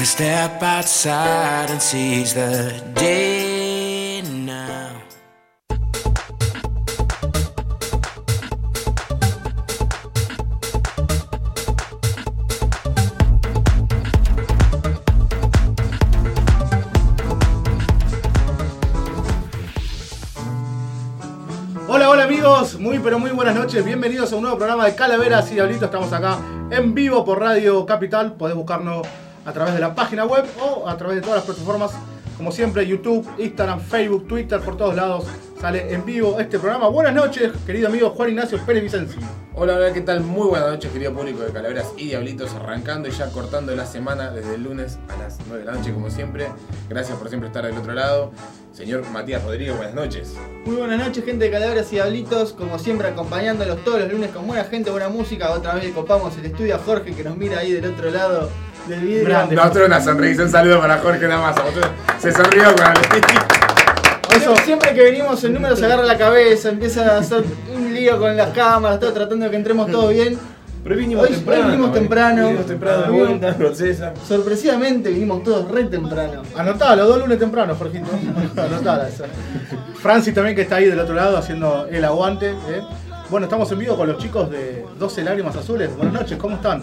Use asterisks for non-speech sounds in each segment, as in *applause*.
step outside and seize the day. Hola, hola amigos, muy pero muy buenas noches, bienvenidos a un nuevo programa de Calaveras y Diablitos, estamos acá en vivo por Radio Capital, podés buscarnos a través de la página web o a través de todas las plataformas, como siempre, YouTube, Instagram, Facebook, Twitter, por todos lados sale en vivo este programa. Buenas noches, querido amigo Juan Ignacio Pérez Vicenci. Hola, hola, ¿qué tal? Muy buenas noches, querido público de Calaveras y Diablitos, arrancando y ya cortando la semana desde el lunes a las 9 de la noche, como siempre. Gracias por siempre estar del otro lado. Señor Matías Rodríguez, buenas noches. Muy buenas noches, gente de Calaveras y Diablitos, como siempre acompañándolos todos los lunes con buena gente, buena música. Otra vez copamos el estudio a Jorge que nos mira ahí del otro lado del vidrio. Grande. Nosotros una sonrisa, un saludo para Jorge. Nosotros- Se sonrió con Eso, siempre que venimos el número se agarra la cabeza, empieza a hacer un lío con las cámaras, todo tratando de que entremos todo bien. Pero vinimos Hoy- temprano. hoy vinimos temprano. Vinimos temprano de Vinimos- vuelta, procesa. Sorpresivamente vinimos todos re temprano. Anotá, los dos lunes temprano, Jorgito. Anotala esa. Francis también que está ahí del otro lado haciendo el aguante. ¿eh? Bueno, estamos en vivo con los chicos de 12 Lágrimas Azules. Buenas noches, ¿cómo están?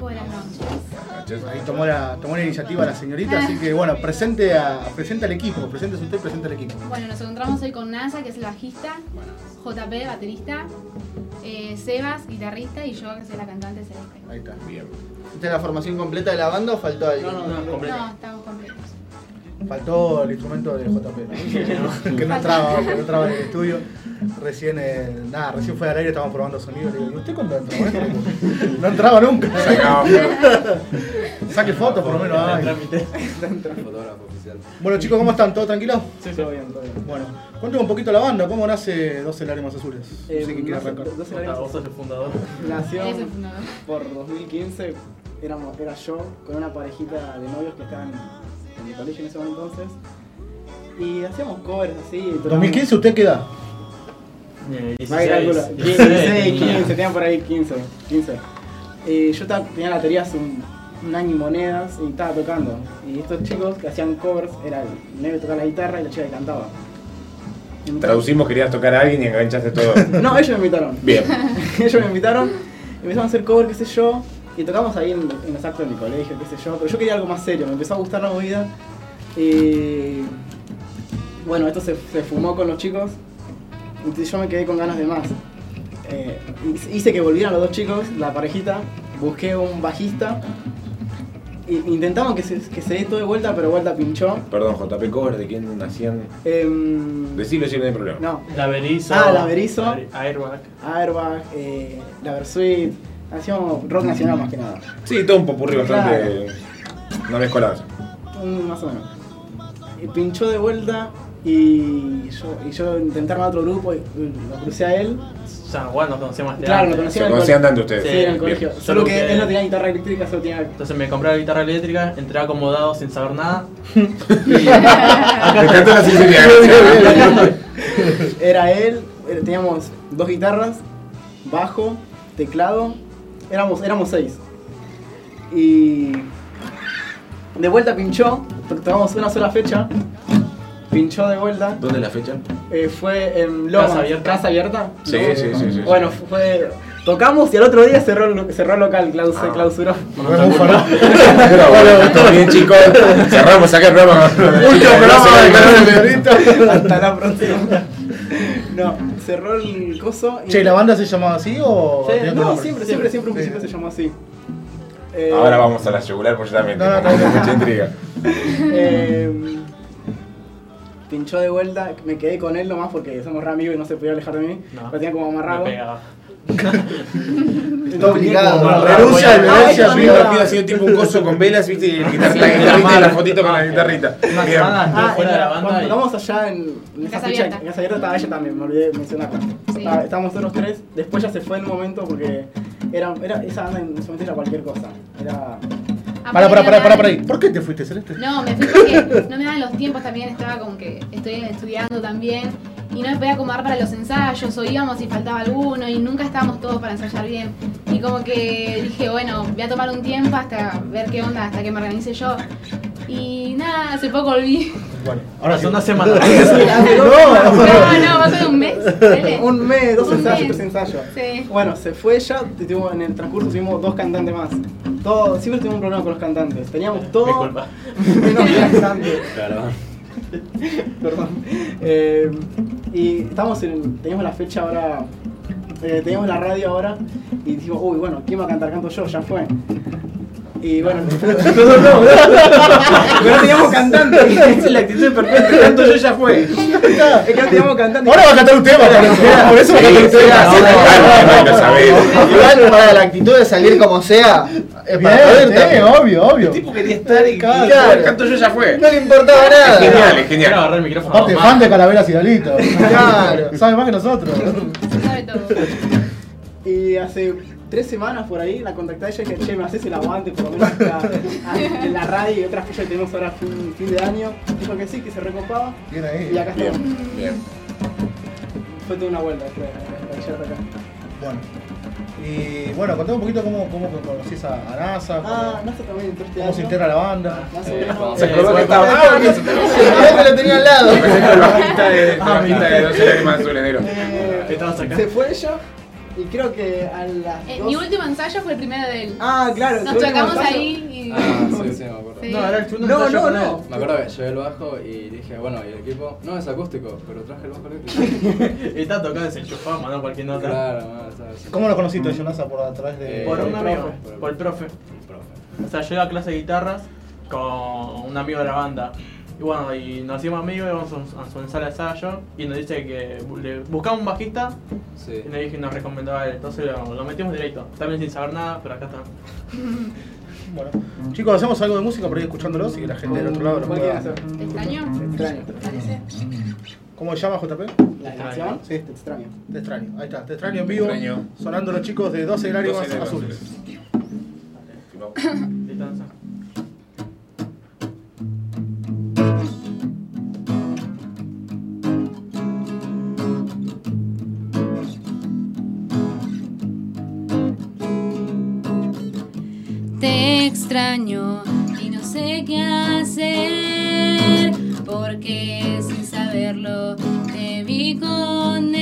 Buenas noches. Ahí tomó la, tomó la iniciativa la señorita, así que bueno, presente, a, presente al equipo, presente usted, presente al equipo. Bueno, nos encontramos hoy con Nasa, que es el bajista, JP, baterista, eh, Sebas, guitarrista, y yo, que soy la cantante celeste. Ahí está. Bien. ¿Esta es la formación completa de la banda o faltó alguien? No, estamos completos. Faltó el instrumento de JP, *laughs* que no entraba, que no entraba en el estudio. Recién, eh, nada, recién fue al aire, estábamos probando sonido. Le digo, ¿y usted cuándo entró? maestro?" *laughs* No entraba nunca. *laughs* Saque fotos por lo menos. ay. Fotógrafo oficial. Bueno chicos, ¿cómo están? ¿Todo tranquilo? Sí, todo bien, todo bien. Bueno, cuéntame un poquito la banda, ¿cómo nace 12 Lágrimas Azules? No sé quién quiere arrancar. Vos sos el fundador. Nació el por 2015, éramos, era yo con una parejita de novios que estaban en mi colegio en ese momento entonces. Y hacíamos covers así. tocábamos- ¿2015 usted qué edad? Va a ir al culo. 16, 15, tenían por ahí 15. 15. Y yo estaba- tenía la hace un, un año y monedas y estaba tocando. Y estos chicos que hacían covers, era el negro que tocaba la guitarra y la chica que cantaba. Entonces- Traducimos, querías tocar a alguien y enganchaste todo. *laughs* No, ellos me invitaron. Bien. *laughs* ellos me invitaron, empezamos a hacer cover, qué sé yo, y tocamos ahí en, en los actos de mi colegio, qué sé yo, pero yo quería algo más serio, me empezó a gustar la movida y bueno, esto se, se fumó con los chicos, yo me quedé con ganas de más. Eh, hice que volvieran los dos chicos, la parejita, busqué un bajista, y intentamos que se, que se dé todo de vuelta, pero vuelta pinchó. Perdón, JP Cover, ¿de quién hacían? Em, Decilo si no hay problema. no, La Berizo. Ah, la Berizo. Airbag. Airbag, eh, la Versuit, hacíamos rock nacional más que nada. Sí, todo un popurrí bastante. No mezcolado. Un- más o menos. Y pinchó de vuelta y yo, y yo intenté armar otro grupo y y lo crucé a él. Ya, bueno, nos conocíamos de Claro, lo antes. conocí Se conocían tanto ustedes. Sí, en el Bien. colegio. Solo Solo que que- él no tenía guitarra eléctrica, solo tenía. Entonces me compré la guitarra eléctrica, entré acomodado sin saber nada. *laughs* Me encantó la sinceridad. Era él, eh, teníamos dos guitarras, bajo, teclado, éramos, éramos seis. Y de vuelta pinchó, to- tocamos una sola fecha, pinchó de vuelta, ¿Dónde la fecha? eh, fue en Lomas, Casa Abierta. Casa Abierta. Sí, sí, sí, sí. Bueno, fue, tocamos y al otro día cerró, cerró el local, claus- se clausuró. Búfalo. Pero *laughs* bueno, bien chicos. Cerramos acá el programa. Último programa de Canal Señorita. Hasta la próxima. *laughs* No, cerró el coso y... Che, ¿la banda se llamaba así o Sí, no, siempre, siempre, siempre un Sí. principio se llamó así. Eh, Ahora vamos a la yugular porque yo también No, no, tengo no, no. mucha intriga. *laughs* eh, pinchó de vuelta, me quedé con él nomás porque somos re amigos y no se podía alejar de mí. No. Lo tenía como amarrado. Todo obligado. Pido así tipo un coso con velas, viste, y la guitarra, Sí, la la guitarrita y la fotito con la guitarrita. Bien. Ah, en cuando y tocamos allá en, en esa fecha, en Casa Abierta estaba ella también, me olvidé de mencionarla. Estábamos nosotros tres, después ya se fue el momento porque era, era, esa banda en ese momento era cualquier cosa. Era, Pará, pará, pará, pará, pará ahí. ¿Por qué te fuiste, Celeste? No, me fui porque no me daban los tiempos también, estaba como que estoy estudiando también y no me podía acomodar para los ensayos, o íbamos y faltaba alguno, y nunca estábamos todos para ensayar bien. Y como que dije, bueno, voy a tomar un tiempo hasta ver qué onda, hasta que me organice yo. Y nada, hace poco volví. Bueno, ahora *laughs* sí. Hace una semana. No, no, va a ser un mes. Un mes, dos Un ensayos, mes. tres ensayos. Sí. Bueno, se fue ella, y tuvimos- en el transcurso tuvimos dos cantantes más. Todo, siempre tuvimos un problema con los cantantes. Teníamos todo. Disculpa. *laughs* menos cantantes. Claro. Perdón. Eh, y estamos en, teníamos la fecha ahora, eh, teníamos la radio ahora y dijimos, uy, bueno, ¿quién va a cantar? Canto yo, ya fue. Y bueno, *laughs* no, no, no, pero no teníamos cantante. *laughs* Esa es la actitud perfecta. Tanto yo ya fue. *laughs* Es que no teníamos cantante. Ahora va a cantar un tema, por eso. Por eso va a cantar un tema. Igual para la actitud de salir como sea, es para también. obvio, obvio. El tipo quería estar y canto yo ya fue. No le importaba Es nada. genial, es genial. agarrar el micrófono. Aparte, fan de Calaveras y Diablitos. Claro. Sabe más que nosotros. Se sabe todo. Y hace tres semanas por ahí la contacté a ella y dije, che, me haces el aguante por lo menos acá, en la radio y otras que tenemos ahora fin, fin de año. Dijo que sí, que se recopaba. Bien ahí. Y acá estamos. Bien, bien. Fue toda una vuelta hasta acá. Bueno. Y bueno, contame un poquito cómo, cómo conocís a, a NASA, cómo, Ah, Nasa también entró este cómo se integra la banda. Más o Eh, menos. vamos Se acordó que estaba. Ah, que se lo tenía al lado. *laughs* Bajista de, Ah, de 12 lágrimas azules negro. Eh, Estabas acá. Se fue ella y creo que a las Eh, dos- mi último ensayo fue el primero de él. Ah, claro. Nos ensayo. ahí y. Ah, sí, sí, me acuerdo. Sí. No, era el segundo No, ensayo no, con no. él. Me acuerdo que llevé el bajo y dije, bueno, y el equipo, no es acústico, pero traje el bajo eléctrico. Y *laughs* está tocando, desenchufado, mandó cualquier nota. claro, no, ¿sabes? ¿Cómo lo conociste, Jonasa, por a través de...? Eh, Por un amigo, por el profe. El profe. O sea, yo iba a clase de guitarras con un amigo de la banda. Y bueno, y nos hicimos amigos, íbamos a su- a su ensayo de ensayo y nos dice que le buscaba un bajista Sí. y nos dije nos recomendaba él. Entonces lo, lo metimos directo. También sin saber nada, pero acá está. *laughs* Bueno, chicos, hacemos algo de música por ahí escuchándolos y que la gente del otro lado lo ¿Cuál pueda... ¿Te extraño? Extraño. Parece. ¿Cómo se llama, JP? ¿La canción? Sí, te extraño. Te extraño. Ahí está, te extraño en vivo. Extraño. Sonando los chicos de 12 lágrimas 12 lágrimas azules. Distancia. Y no sé qué hacer porque sin saberlo te vi con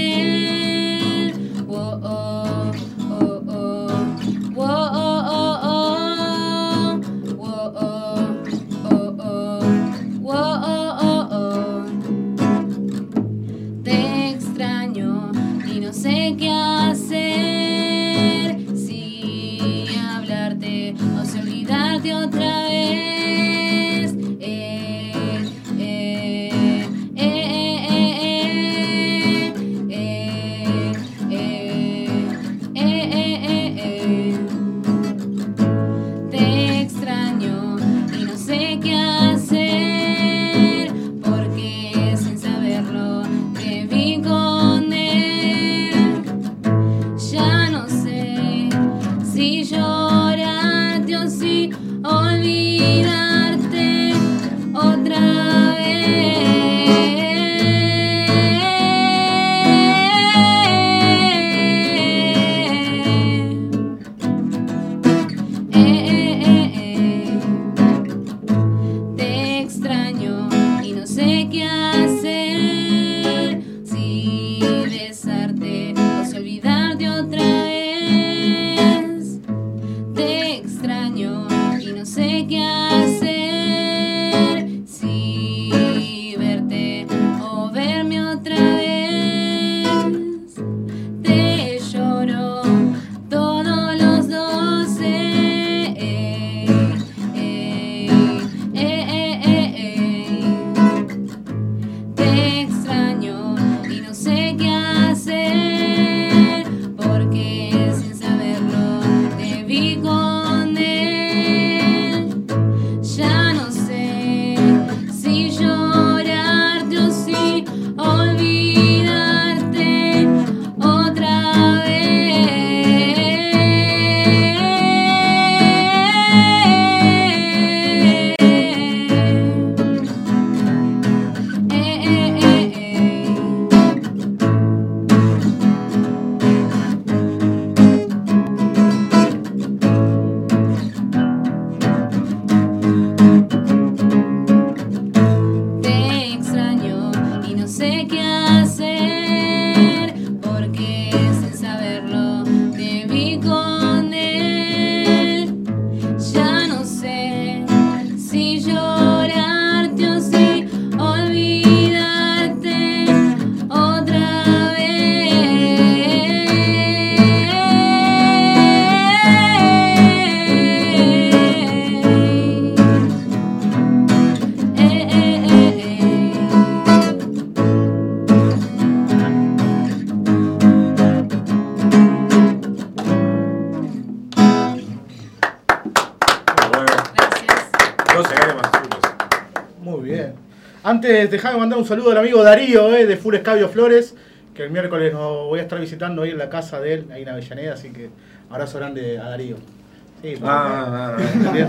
Antes, dejame mandar un saludo al amigo Darío, eh, de Full Escabio Flores, que el miércoles nos voy a estar visitando ahí en la casa de él, ahí en Avellaneda, así que abrazo grande a Darío. Sí, Ah, ah, ¿Se entendió?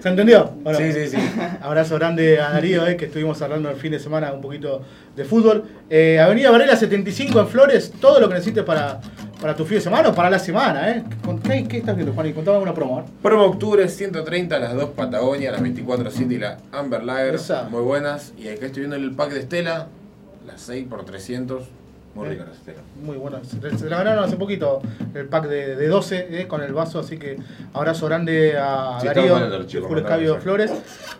¿Se entendió? ah. Bueno, Sí, sí, sí. Abrazo grande a Darío, eh, que estuvimos hablando el fin de semana un poquito de fútbol. Eh, Avenida Varela 75 en Flores, todo lo que necesites para, para tu fin de semana o para la semana. Eh. Con- ¿Qué, qué estás viendo, Juan? Y contame una promo. ver. Promo octubre 130, las dos Patagonia, las 24 City y la Amber Lager. Esa. Muy buenas. Y acá estoy viendo el pack de Estela, las 6 por 300. Muy ricas las Estela. Muy bueno. Se, se la ganaron hace poquito el pack de, de 12 eh, con el vaso, así que abrazo grande a Sí, Darío, mandame Escabio. Flores.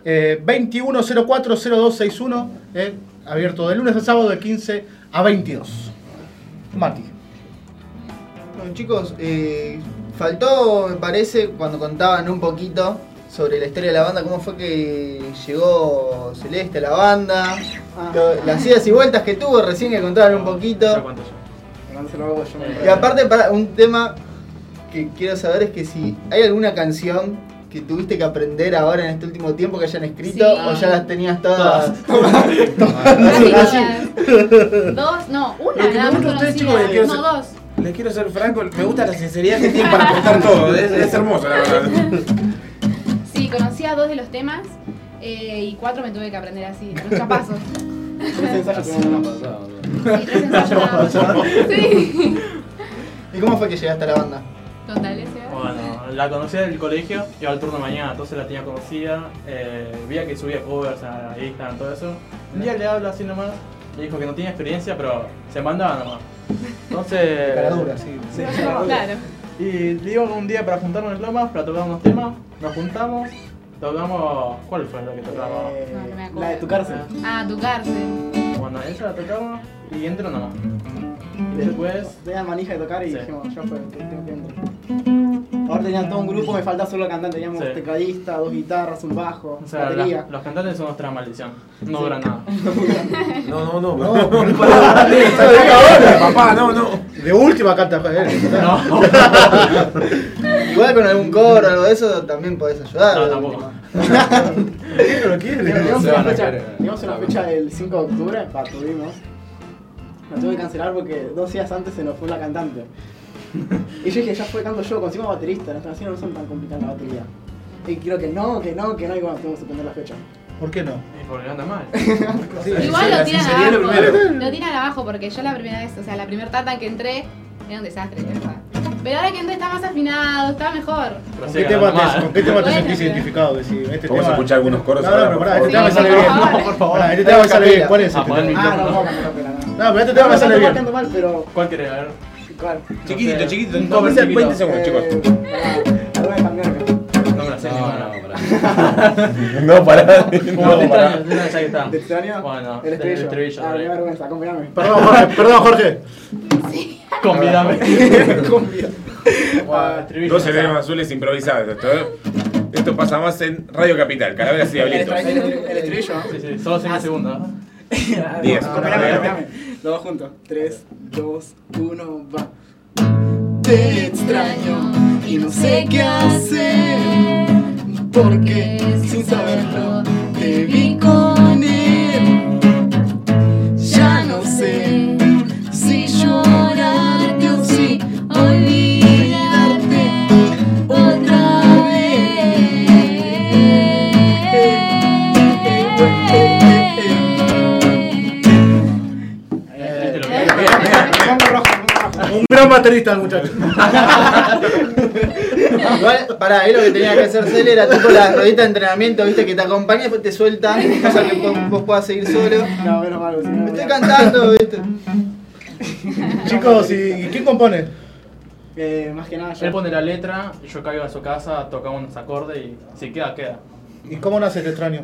Eh, 21040261, eh, abierto de lunes a sábado de 15 a 22. Mati. Bueno, chicos, eh, faltó, me parece, cuando contaban un poquito sobre la historia de la banda, cómo fue que llegó Celeste a la banda, Ah. las idas y vueltas que tuvo, recién que contaban un Ya poquito. Y aparte, para un tema que quiero saber es que si hay alguna canción que tuviste que aprender ahora en este último tiempo que hayan escrito Sí. o ya las tenías todas. *laughs* Todas. *laughs* Dos, no, una No, dos. Les quiero ser franco, me gusta la sinceridad que tienen para contar todo. Es, es hermoso, la verdad. Sí, conocía dos de los temas eh, y cuatro me tuve que aprender así, los. Tres ensayos. Sí, tres ensayos. Sí. ¿Y cómo fue que llegaste a la banda? Contale, Seba. Bueno, la conocía del colegio, iba al turno de mañana, entonces la tenía conocida. Eh, veía que subía covers a Instagram, todo eso. Un día le hablo así nomás, le dijo que no tenía experiencia, pero se mandaba nomás. Entonces. *laughs* Sí. *laughs* Sí, Claro. Y digo un día para juntarnos en Lomas, para tocar unos temas, nos juntamos, tocamos. ¿Cuál fue la que tocamos? Eh, No, no me acuerdo. la de tu cárcel. Ah, tu cárcel. Bueno, esa la tocamos y entro nomás. Y después. Tenía manija de tocar y Sí. dijimos, ya fue, te- tengo que entrar. Ahora tenían todo un grupo, me falta solo cantante. Teníamos Sí. tecladista, dos guitarras, un bajo, O sea, batería. la- los cantantes son nuestra maldición. No dura nada. No, no, no. No, *laughs* Papá, no, no. de última canta él. No, *laughs* Igual con algún coro o algo de eso también podés ayudar. No, tampoco. ¿Quién no lo quiere? Teníamos se una fecha, querer. teníamos una fecha el 5 de octubre, pa, tuvimos. La tuve que cancelar porque dos días antes se nos fue la cantante. *laughs* Y yo dije, ya fue, canto yo, consigo baterista, nuestras canciones no son tan complicadas la batería. Y quiero que no, que no, que no, y bueno, tengo que suspender la fecha. ¿Por qué no? y porque anda mal. *laughs* Igual la lo tiran lo abajo. primero. Lo tiran abajo porque yo la primera vez, o sea, la primera tata que entré era un desastre, de verdad. Pero ahora que entré está más afinado, está mejor. ¿Con qué, tema te. ¿Con qué tema te sentís identificado? Este Vamos a escuchar algunos coros No, no, ahora, pero por pará, este favor. tema me Sí, sale bien. por favor. por favor. Pará, este tema me sale bien. ¿Cuál es? Ah, este? Ah, no, micrófono. no, canto, no, no. No, pero este tema me No, sale bien. canto mal, pero... ¿Cuál querés ver? ¿Cuál? Chiquitito, No sé, chiquitito. un Un cover comercial, chiquito. 20 segundos, chicos. Eh, cambiar acá. No me la sé No, pará. No. Bueno, el estribillo. estribillo, Ah, vergüenza. Perdón, Jorge. Perdón, Jorge. Convídame. Convida. Bueno, estribillo. 12 cremas azules improvisadas. Esto, ¿eh? esto pasa más en Radio Capital, Calaveras y El Diablitos. estribillo, el estribillo, ¿no? Sí, sí, solo 5 segundos. ¿No? *laughs* Diez. Acompáñame, acompáñame. Los dos juntos. 3, 2, 1, va. Te extraño y no sé qué hacer. Porque sin saberlo te vi con gran baterista el muchacho. Igual, pará, ahí lo que tenía que hacer Cele era tipo la ruedita de entrenamiento, viste, que te acompaña y después te suelta, cosa que vos, vos puedas seguir solo. No, menos mal, si no, Me estoy cantando, viste. Chicos, ¿y quién compone? Eh, más que nada yo. Él pone la letra, yo caigo a su casa, tocamos unos acordes y si queda, queda. ¿Y cómo nace este extraño?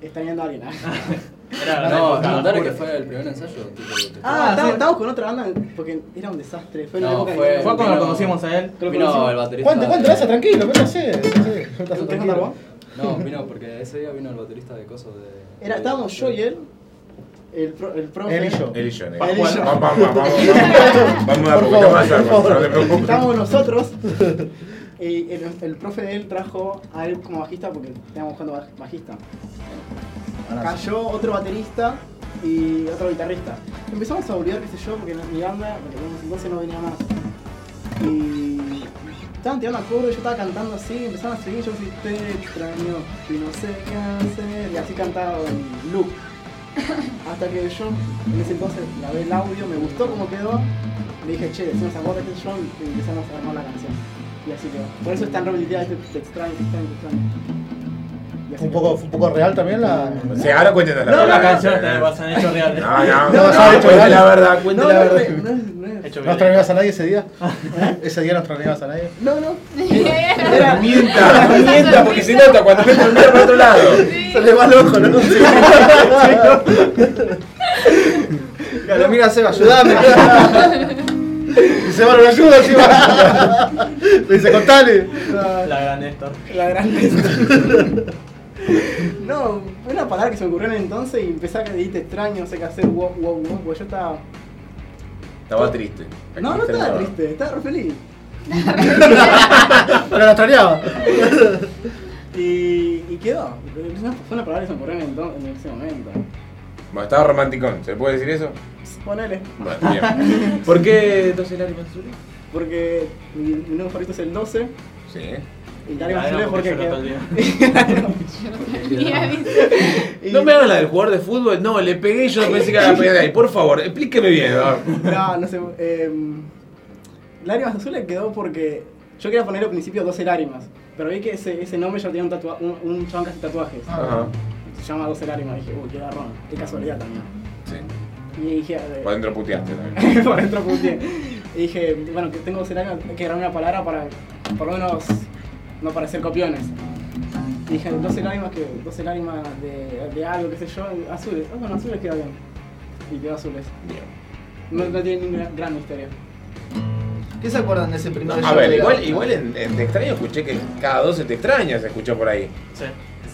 Está yendo alguien. *laughs* ah. Era No, contarle que fue el primer ensayo. Tipo, Ah, sí. estábamos con otra banda porque era un desastre. Fue No, fue- que- Fue cuando lo conocimos a él. Vino conocimos. el baterista. Cuente, de- esa tranquilo, métase. métase, métase ¿Querés contar tranquilo. vos? No, vino porque ese día vino el baterista de cosas de. Era, estábamos yo y él, el, pro, el profe. Él y yo. Él y yo. Vamos, vamos, vamos, vamos, *laughs* a dar Por un poquito más no te preocupes. Estábamos nosotros *laughs* Y el, el profe de él trajo a él como bajista porque estábamos buscando baj- bajista. Cayó otro baterista y otro guitarrista. Empezamos a olvidar, qué sé yo, porque mi banda, porque en ese entonces no venía más. Y estaban tirando acordes, yo estaba cantando así, empezaron a seguir, yo decía, te extraño y no sé qué hacer. Y así cantaba en loop. *laughs* Hasta que yo, en ese entonces, grabé el audio, me gustó cómo quedó. Le dije, che, decimos acordes que yo y empezamos a armar la canción. Y así quedó. Por eso es tan repetitiva, este te extraño, te extraño, te extraño. ¿Fue un poco, fue un poco real también la. Sí, ahora cuéntenos la No, verdad. la canción te pasan hechos reales. No, no, No, no, ha hecho cuente real. la verdad, No, cuente no, la no, verdad. no no Hecho ¿No extrañabas a nadie ese día? ¿Ese día no extrañabas a nadie? No, no. Era mienta, *laughs* no mienta, porque se nota cuando mete el mira para otro lado. Se le va el ojo, ¿no? Pero *laughs* mira, Seba, ayúdame. Y se va a ayuda encima. Le *laughs* dice, contale. La gran Néstor. La gran No, fue una palabra que se me ocurrió en el entonces y empecé a decir extraño, no sé qué hacer, wow, wow, wow, porque yo estaba. Estaba triste. No, no estaba triste, estaba re feliz. *laughs* Pero la extrañaba. *laughs* Y, y quedó. Fue una palabra que se me ocurrió en, el don- en ese momento. Bueno, estaba romanticón, ¿se le puede decir eso? Ponele. Bueno, bien. ¿Por qué 12 lágrimas azules? Porque mi, mi número favorito es el 12 Sí. Y porque día. Mira, ¿viste? Y- No me hagan la del jugador de fútbol, no, le pegué y yo no pensé que era la pegar de ahí. Por favor, explíqueme bien. ¿no? No, no sé. Eh, lágrimas azules quedó porque yo quería poner al principio 12 lágrimas, pero vi que ese, ese nombre ya tenía un, tatua un, un chabón que hace tatuajes. Ajá. Se llama 12 lágrimas. Dije, uy, qué garrón, qué casualidad también. Sí. Y dije, eh, Por dentro puteaste también. *laughs* por dentro puteé. Y dije, bueno, que tengo 12 lágrimas, hay que agarrar una palabra para por lo menos no parecer copiones. Y dije, 12 lágrimas, que 12 lágrimas de, de algo, qué sé yo, azules. Ah, bueno, azules queda bien. Y quedó azules. No, no tiene ninguna gran misterio. ¿Qué se acuerdan de ese primer A show ver, igual, igual en, en Te Extraño escuché que cada 12 Te Extrañas se escuchó por ahí. Sí.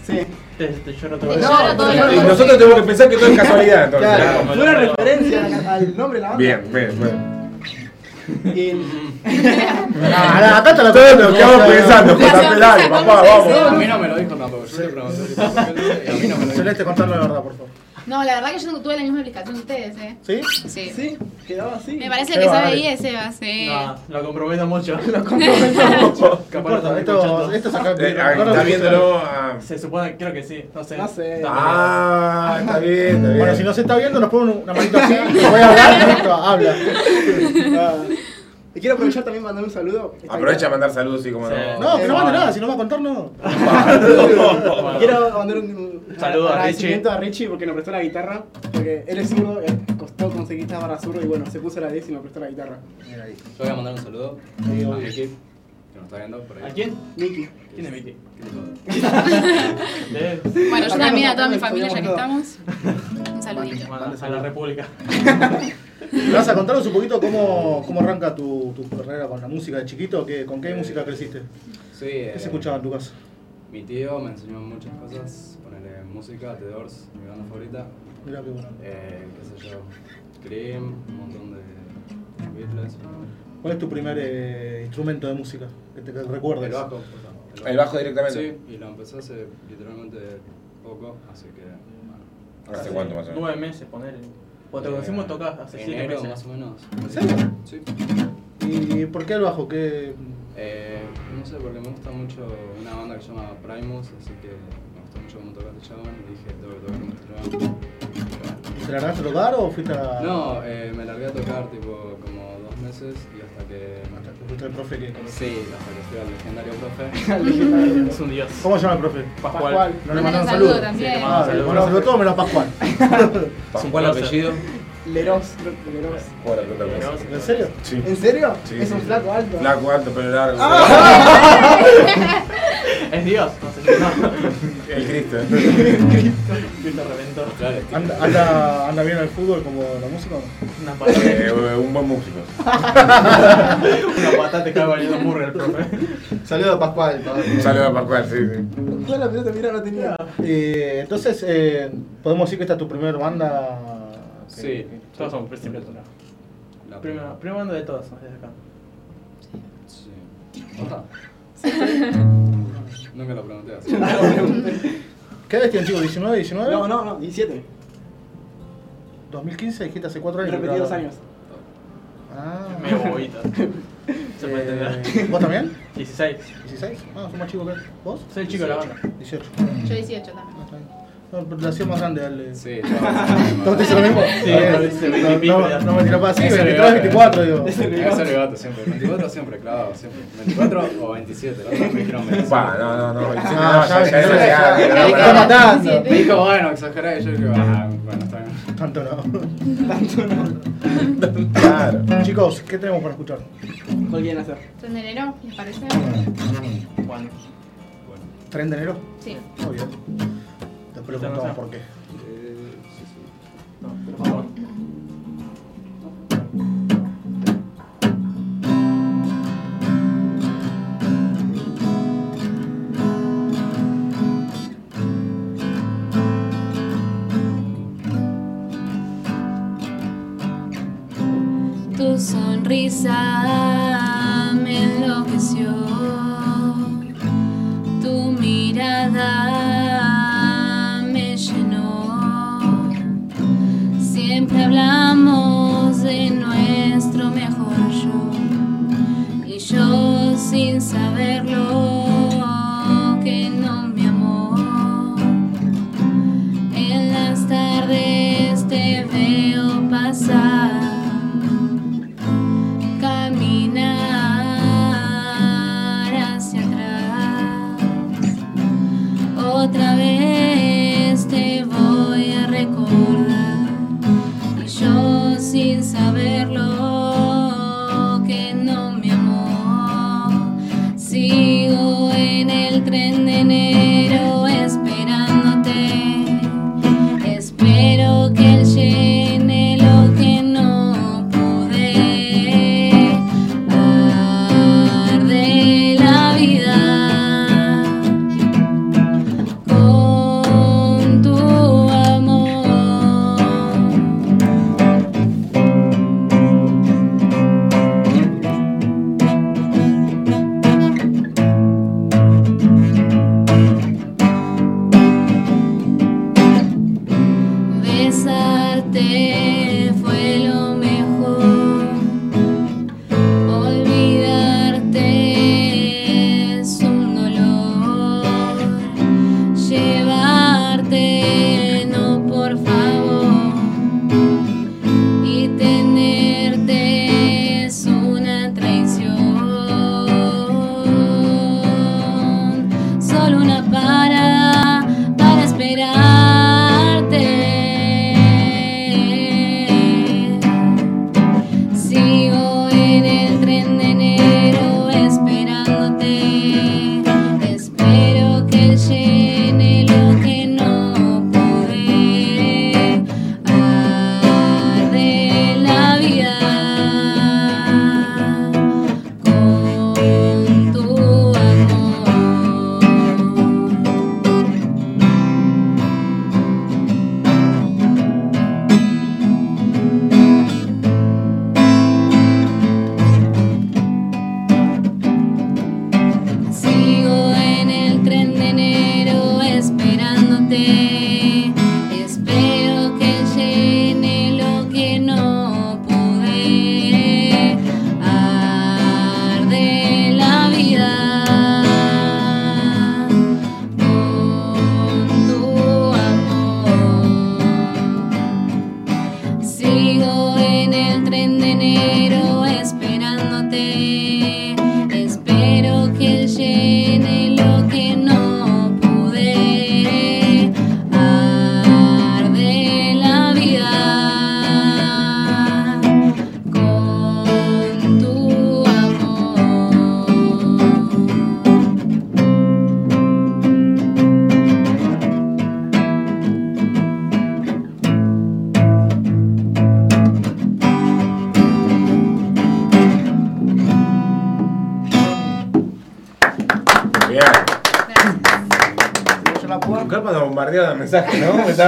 Sí. Te, te lloro todo Te el lloro día. todo el Y día. nosotros tenemos que pensar que todo es casualidad, entonces. Claro, una referencia al- al nombre de la banda. Bien, bien, bien. Y, Ah, acá te la Todos nos quedamos pensando, La JP, dale, papá, vamos. A mí no me lo dijo tampoco. Yo le pregunté no lo. Celeste, contarle la verdad, por favor. No, la verdad que yo no tuve la misma explicación de ustedes, ¿eh? ¿Sí? Sí. sí, quedaba así. Me parece Seba, que sabe dale. ahí ese va a ser. No, lo comprometo *laughs* *laughs* mucho. No Capaz importa, lo esto, esto es acá. Eh, Está viéndolo. ah. Se supone, creo que sí, no sé. No sé. Ah, está bien, está bien. Bueno, si no se está viendo, nos pone una manito así. *laughs* Voy a hablar habla. Ah. Y quiero aprovechar también para mandar un saludo. Aprovecha a mandar saludos, sí, como Sí. no. No, que no mande nada, si no va a contar, no. *laughs* Quiero mandar un, un Saludo a agradecimiento a Richie porque nos prestó la guitarra. Porque él es zurdo, eh, costó conseguir guitarra zurdo y bueno, se puso la 10 y nos prestó la guitarra. Mira ahí. Yo voy a mandar un saludo a obvio. Vicky, que nos está viendo por ahí. ¿A quién? Miki. ¿Quién es. *laughs* De- Bueno, yo también a toda mi familia ya que estamos. Un saludito. A la República. *laughs* ¿Vas a contarnos un poquito cómo, cómo arranca tu, tu carrera con la música de chiquito? ¿Qué, ¿Con qué música creciste? Sí, ¿Qué eh, se escuchaba en tu casa? mi tío me enseñó muchas cosas. Ponerle música, The Doors, mi banda favorita. Mirá qué bueno. Eh, qué sé yo, Cream, un montón de Beatles. ¿Cuál es tu primer eh, instrumento de música que te que recuerdes? El bajo, por favor. El bajo directamente. Sí, y lo empecé hace literalmente poco, así que. bueno. ¿Hace cuánto más o menos? Nueve meses, poner. Cuando te conocimos tocás hace siete Enero, meses. más o menos. ¿En serio? Sí. ¿Y por qué el bajo? ¿Qué... Eh, no sé, porque me gusta mucho una banda que se llama Primus, así que me gustó mucho cómo toca este chabón y dije, tengo que tocar como este chabón. ¿Te largaste a tocar o fuiste a.? No, eh, me largué a tocar tipo como meses y hasta que... Hasta que fuiste el profe que Sí, hasta que al legendario profe. *laughs* Es un dios. ¿Cómo se llama el profe? Pascual. No le un mandaron saludo saludos. también. Sí, Ah, bueno, saludo todo menos Pascual. *laughs* *laughs* ¿Pascual apellido? Leros, Leros. Bueno, otra cosa. ¿En serio? Sí. ¿En serio? Sí, es sí, un sí. flaco alto. Flaco, alto, pelo largo. Es dios. No sé. No. *laughs* El Cristo. Cristo reventó. Claro, es que- ¿Anda, anda, anda bien el fútbol como la música? Una patata. Eh, un buen músico. *laughs* Una patata te cae valiendo burger, el profe. Saludos a Pascual. Un saludo a Pascual, sí, sí. La pelota, mira, no tenía. Eh, entonces, eh, ¿podemos decir que esta es tu primera banda? que- Sí. Todos somos principiantes. ¿no? La Primera, primera banda de todos, desde acá. Sí. Otra. Nunca lo pregunté así. ¿Qué edad tienen chicos? *laughs* ¿19, 19? No, no, no, 17. 2015, dijiste hace 4 años. Repetidos claro. años. Ah. Medio bobita. *laughs* Se puede entender. Eh, ¿Vos también? 16. ¿16? Ah, sos más chico que él. ¿Vos? Soy el chico de la banda. 18. Yo 18 también. La ciudad más grande, dale. Sí, ¿Todos te lo mismo? Sí, no, me tiró para así, 24, digo. Es el siempre. 24 siempre, clavado, siempre. 24 o 27, los dos me dijeron Bueno, no, no, no. ya, ya, ya, Me dijo, bueno, yo digo, ah, bueno, está bien. Tanto no. Tanto no. Chicos, ¿qué tenemos para escuchar? ¿Cuál hacer? ¿Tren de enero? ¿Les parece? ¿Tren de enero? Sí. Después le contamos por qué. Eh. Tu sonrisa me enloqueció, tu mirada hablamos de nuestro mejor yo, y yo sin saberlo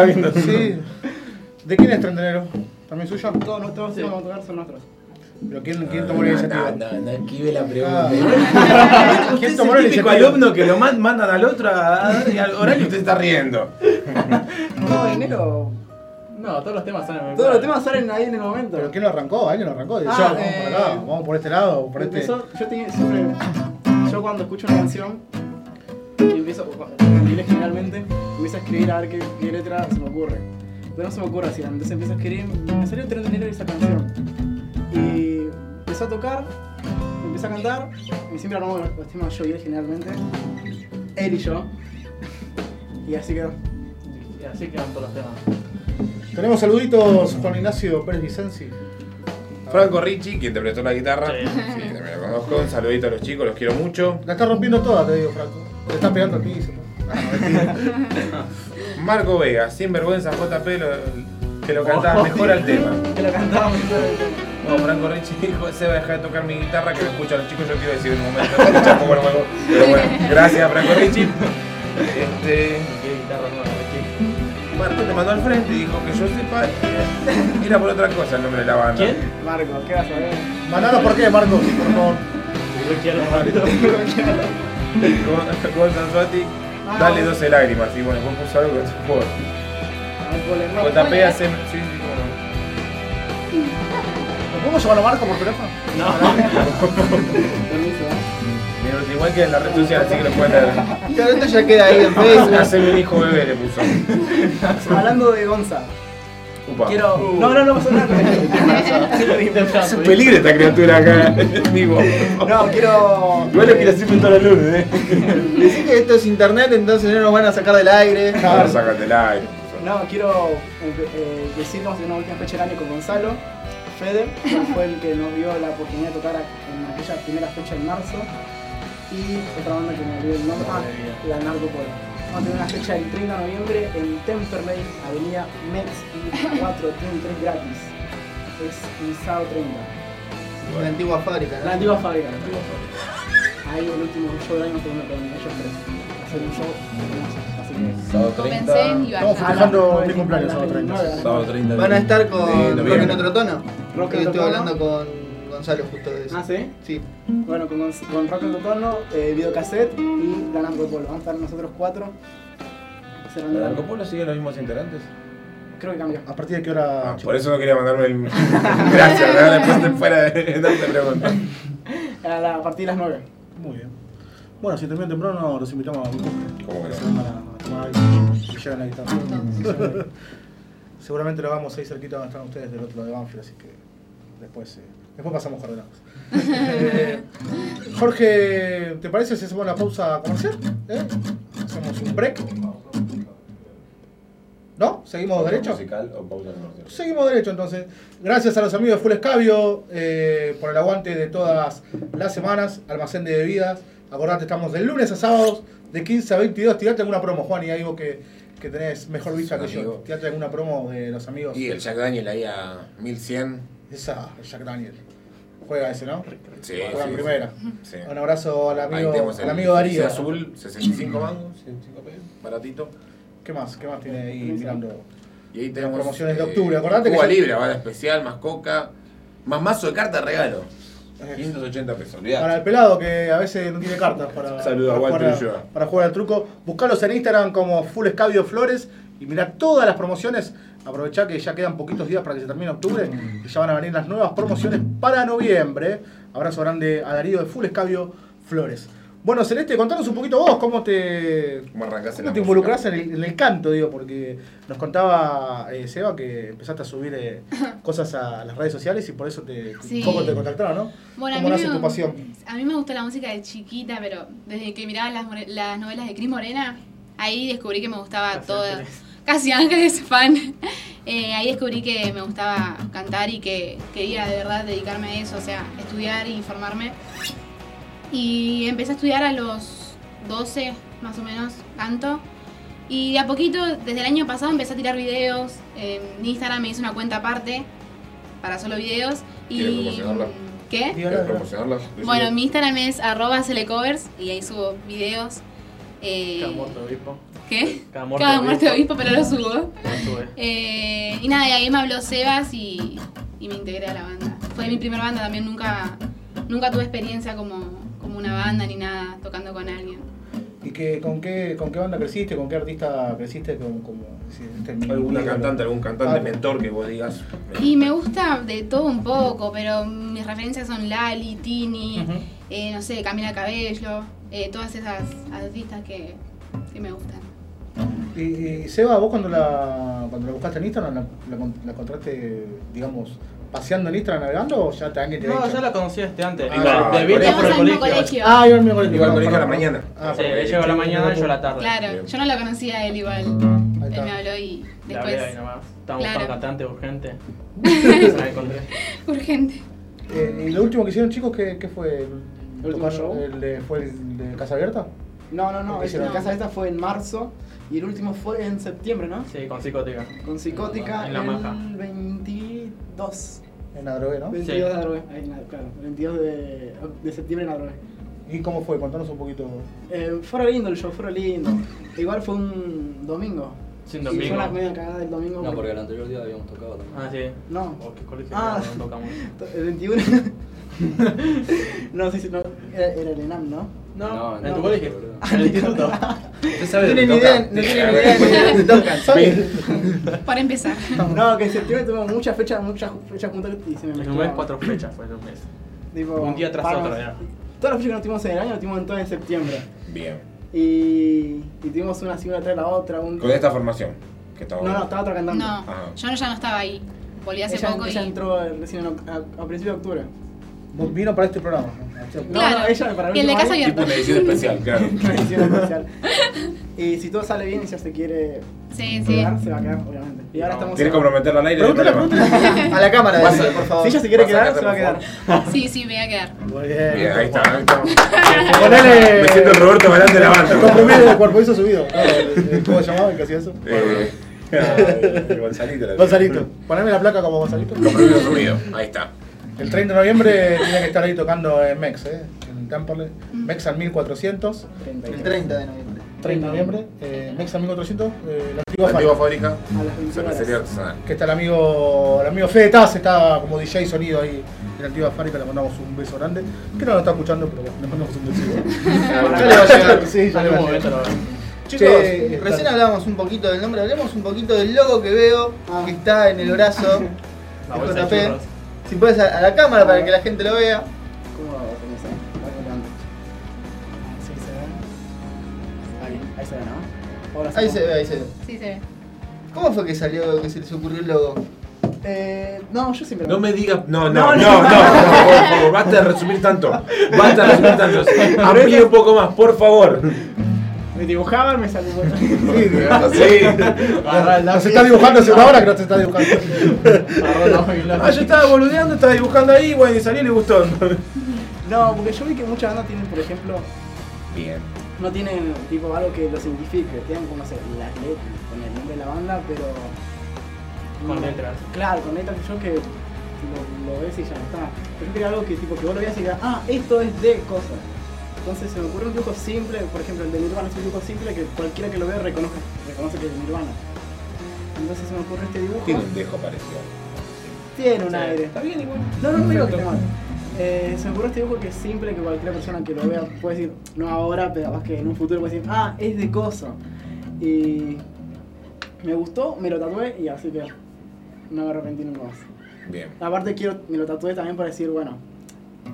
estaba viendo. Sí. ¿De quién es Tren de enero? ¿También suyo? Todos nuestros temas que vamos a tocar son nuestros. Pero ¿quién, quién tomó la iniciativa? No, no, no esquive la Ah. pregunta. *laughs* ¿Quién tomó la el iniciativa? alumno que lo man- mandan al otro a, a dar y al *laughs* y usted está riendo. No, enero. No, todos los temas salen Todos los temas salen ahí en el momento. ¿Pero quién lo arrancó? ¿Alguien lo arrancó? Yo, Ah, vamos eh, por acá, vamos por este lado, por este. Empezó- yo tenía siempre. Yo cuando escucho una canción empiezo, en inglés generalmente, empiezo a escribir a ver qué, qué letra se me ocurre. Pero no se me ocurre así, entonces empiezo a escribir, me salió el 3 de enero esa canción. Y empezó a tocar, empecé a cantar, y siempre armamos los, temas yo y él generalmente. Él y yo. *laughs* Y así quedó. Y así quedan todos los temas. Tenemos saluditos, Juan Ignacio Pérez Vicenzi. Franco Ricci, quien te prestó la guitarra. Sí. Sí, también lo conozco. Un saludito a los chicos, los quiero mucho. La está rompiendo toda, te digo, Franco. Le está pegando al *laughs* piso. Marco Vega, sinvergüenza JP, lo- que lo cantaba mejor al tema. *laughs* Que lo cantaba mejor el tema. No, Franco Ricci dijo, se va a dejar de tocar mi guitarra, que me escuchan los chicos, yo quiero decir en un momento, escucha poco. Pero bueno, gracias Franco Ricci. Este, guitarra nueva, Marco te mandó al frente y dijo que yo sepa, eh, era por otra cosa el nombre de la banda. ¿Quién? Marco, ¿qué vas a ver? Mandanos por qué, Marcos, por favor. *laughs* Con Sansuati, Ah, dale 12 lágrimas. Y bueno, después puso algo con su juego. Marco, JP hace. Sí, sí, cómo no. ¿Lo podemos llamar a Marco por teléfono? Permiso, ¿eh? Mira, Igual que en la red social, así que lo pueden leer. Claro, esto ya queda ahí en Facebook. Hacer un hijo bebé le puso. Hablando de Gonza, Upa. quiero. No, no, no pasa nada. Es un peligro esta criatura acá *laughs* vivo. No, quiero. Igual lo quiere hacer toda la luz, eh. *laughs* Decí que esto es internet, entonces no nos van a sacar del aire. Ahora sácate el aire. No, quiero eh, decir que vamos a tener una última fecha del año con Gonzalo. Fede, que fue el que nos dio la oportunidad de tocar en aquella primera fecha en marzo. Y otra banda que me olvidé el nombre, ah, la Narco Polo. Vamos a tener una fecha el 30 de noviembre en Temperley, Avenida Mex y 4, tienen 3 gratis. Es un sábado 30. La antigua fábrica, La ¿no? antigua fábrica, la antigua fábrica. Ahí el último show del año fue con ellos tres. Hacer un show. Así que. Sábado Comencé y Estamos festejando Ah, mi cumpleaños, sábado 30. no, no, Sábado 30 Van a estar con Rock en otro tono. Rock que otro hablando con Gonzalo justo de eso. Ah, ¿sí? Sí. Bueno, con, con Rock and Tono, eh, videocassette y Narco Polo. Vamos a estar nosotros cuatro. cerrando ¿La el- Narcopolo siguen los mismos integrantes? Creo que cambió. ¿A partir de qué hora? Ah, por eso no quería mandarme el. *laughs* Gracias, de fuera de. No te pregunto. *laughs* A, la- a partir de las 9. Muy bien. Bueno, si terminan temprano, los invitamos a cumple. ¿Cómo que no? Para tomar algo y llegan la guitarra. *laughs* Seguramente lo hagamos ahí cerquita donde están ustedes del otro lado de Banfield, así que después, eh, después pasamos coordenadas. Eh, Jorge, ¿te parece si hacemos la pausa comercial? ¿Eh? ¿Hacemos un break? ¿No? ¿Seguimos derecho? musical o pausa comercial? Seguimos derecho entonces. Gracias a los amigos de Full Escabio eh, por el aguante de todas las semanas. Almacén de bebidas. Acordate, estamos de lunes a sábados de 15 a 22. Tirate alguna promo, Juan, y ahí vos que, que tenés mejor vista que yo. Tirate alguna promo de los amigos. Y el Jack Daniel ahí a 1100. Esa, Jack Daniel. Juega ese, ¿no? Sí, Juega en sí, primera. Sí. Un abrazo al amigo, al amigo Darío. Azul, 65 mangos, 65 pesos, baratito. ¿Qué más? ¿Qué más tiene ahí mirando? Y ahí Las tenemos promociones de octubre, acordate que Cuba ya- libre, bala especial, más coca, más mazo de carta regalo. 580 pesos, olvidate. Para el pelado que a veces no tiene cartas para, *laughs* Saludo a para, Walter jugar, para jugar al truco. Buscalos en Instagram como Full Escabio Flores y mirá todas las promociones. Aprovechá que ya quedan poquitos días para que se termine octubre y ya van a venir las nuevas promociones para noviembre. Abrazo grande a Darío de Full Escabio Flores. Bueno, Celeste, contanos un poquito vos cómo te, ¿Cómo arrancás en ¿Cómo la te música? involucrás en el, en el canto, digo? Porque nos contaba eh, Seba que empezaste a subir eh, *laughs* cosas a las redes sociales y por eso te, Sí. poco te contactaron, ¿no? Bueno, a ¿Cómo mí, nace me, tu pasión? a mí me gusta la música de chiquita, pero desde que miraba las, novelas de Cris Morena, ahí descubrí que me gustaba todo. Casi Ángeles fan. Eh, ahí descubrí que me gustaba cantar y que quería de verdad dedicarme a eso, o sea, estudiar y formarme. Y empecé a estudiar a los 12, más o menos, canto. Y de a poquito, desde el año pasado, empecé a tirar videos. En Instagram me hice una cuenta aparte para solo videos. ¿Quieres Y, promocionarla? ¿Qué? ¿Quieres promocionarlas? Bueno, mi Instagram es arroba celecovers y ahí subo videos. Eh, ¿Qué? Cada muerte Cada de muerte obispo. obispo, pero lo subo. Eh, y nada, y ahí me habló Sebas y, y me integré a la banda. fue mi primera banda, también nunca, nunca tuve experiencia como, como una banda ni nada, tocando con alguien. ¿Y que, con, qué, con qué banda creciste? ¿Con qué artista creciste? Como, si este ¿Alguna cantante, algún cantante Ah, mentor que vos digas? Y me gusta de todo un poco, pero mis referencias son Lali, Tini, eh, no sé, Camila Cabello, eh, todas esas artistas que, que me gustan. Y, y Seba, vos cuando la, cuando la buscaste en Instagram, la, la, con- la encontraste, digamos, paseando en Instagram navegando o ya te alguien te No, ya la conocí este antes. Ah, de, de por el al mismo colegio. colegio. Ah, iba al mismo colegio. Iba al colegio a la mañana. Ah, Sí, él llegó a la mañana y yo a la tarde. Claro, Bien. yo no lo conocía a él igual. Él me habló y La ahí después. nomás. Estaba Claro. buscando cantante urgente. *laughs* La encontré. Urgente. Eh, ¿Y lo último que hicieron, chicos, qué, qué fue? ¿El, ¿El último show? ¿El de, ¿Fue el de Casa Abierta? No, no, no, ¿Qué ese, la hicieron? casa esta fue en marzo y el último fue en septiembre, ¿no? Sí, con psicótica. Con Psicótica En La Maja. el 22. En la droga, ¿no? 22 de Adrogué, en claro, 22 de, de septiembre en Adrogué. ¿Y cómo fue? Contanos un poquito. Eh, fue lindo el show, fue lindo. Igual fue un domingo. Sí, un Y domingo. fue una media cagada el domingo. No, porque el anterior día habíamos tocado también. Ah, sí. No, ¿O qué colegio? Ah. No tocamos. *laughs* el 21. *laughs* no, sí, sí, no. Era, era el ENAM, ¿no? No, No, en no, tu colegio. boludo. *laughs* En el instituto. ¿Usted No tienen ni idea, no tienen ni idea de *laughs* tocan. *laughs* Para empezar. No, que en septiembre tuvimos muchas fechas, muchas fechas juntas y se me En un mes, cuatro fechas fue en un mes. Tipo, Un día tras otro, ya. Todas las fechas que nos tuvimos en el año, las tuvimos en todas en septiembre. Bien. Y, y tuvimos una así, una tras la otra. Un... Con esta formación. Que estaba No, no, estaba otra cantante. No, Ajá. yo no- ya no estaba ahí. Volví hace ella, poco ella y. entró recién en oc- a, a principios de octubre. Vos Vino para este programa. No, Claro. no, ella para Y el de Casa Tipo una edición especial, claro. *laughs* Una edición especial. Y si todo sale bien y ella se quiere Sí, sí. quedar, se va a quedar, obviamente. Y ahora estamos. ¿Quieres comprometerla al aire? No Pregúntale. *laughs* A la cámara, a- por favor. Si ella se quiere a quedar, se va a quedar. Sí, sí, me voy a quedar. Muy bien. Bien, ahí está. ahí está. *laughs* Ponele. Me siento el Roberto Balán de la El banda. compromiso del cuerpo hizo subido. No, el- el- ¿Cómo se llamaba el que hacía eso? Eh, ay, Gonzalito. la- Gonzalito. Poneme la placa como Gonzalito. Compromiso subido. Ahí está. El 30 de noviembre tiene que estar ahí tocando en Mex, ¿eh? En Temperley. Mex al 1400. El 30 de noviembre. 30 de noviembre. Eh, Mex al 1400. Eh, la antigua La antigua fábrica. fábrica. A las 21 Cervecería horas. artesanal. Que está el amigo, el amigo Fede Taz, está como DJ sonido ahí en la antigua fábrica. Le mandamos un beso grande. Que no lo está escuchando, pero le mandamos un beso. *laughs* Ya le va a llegar. Sí, ya le va a llegar. Chicos, Che, recién está- hablábamos un poquito del nombre, hablemos un poquito del logo que veo Ah. que está en el brazo *laughs* La de bolsa de JP. Si puedes a, a la cámara para que la gente lo vea. ¿Cómo lo tenés ahí? A ver, levanta. Así se ve. Ahí, ahí se ve, ¿no? Ahora Ahí sí. se ve, ahí se ve. Sí, se ve. ¿Cómo fue que salió, que se les ocurrió el logo? Eh, no, yo siempre. No me digas. No, No, no, no, no. no, no, por favor, basta de resumir tanto. Basta de resumir tanto. *laughs* Amplíe un poco más, por favor. Me dibujaban, me salió bueno. *laughs* Sí. El Nos lápiz. está dibujando hace una hora que nos está dibujando. Agarrá el lápiz y el Ah, yo estaba boludeando, estaba dibujando ahí, bueno, y salió y le gustó. No, porque yo vi que muchas bandas tienen, por ejemplo, Bien. no tienen tipo algo que los identifique. Tienen como, no sé, las letras con el nombre de la banda, pero. Con no- letras. Claro, con letras que yo que lo ves y ya está. Pero yo quería algo que tipo que vos lo veas y digas, ah, esto es de cosas. Entonces se me ocurre un dibujo simple, por ejemplo el de Nirvana es un dibujo simple que cualquiera que lo vea reconozca, reconoce que es de Nirvana. Entonces se me ocurre este dibujo. Tiene un dejo parecido. Tiene un Sí. aire. Está bien igual. No, no, no digo que esté mal. Eh, se me ocurre este dibujo que es simple, que cualquier persona que lo vea puede decir, no ahora, pero capaz que en un futuro puede decir, ah, es de coso. Y me gustó, me lo tatué y así que no me arrepentí nunca más. Bien. Aparte quiero, me lo tatué también para decir, bueno,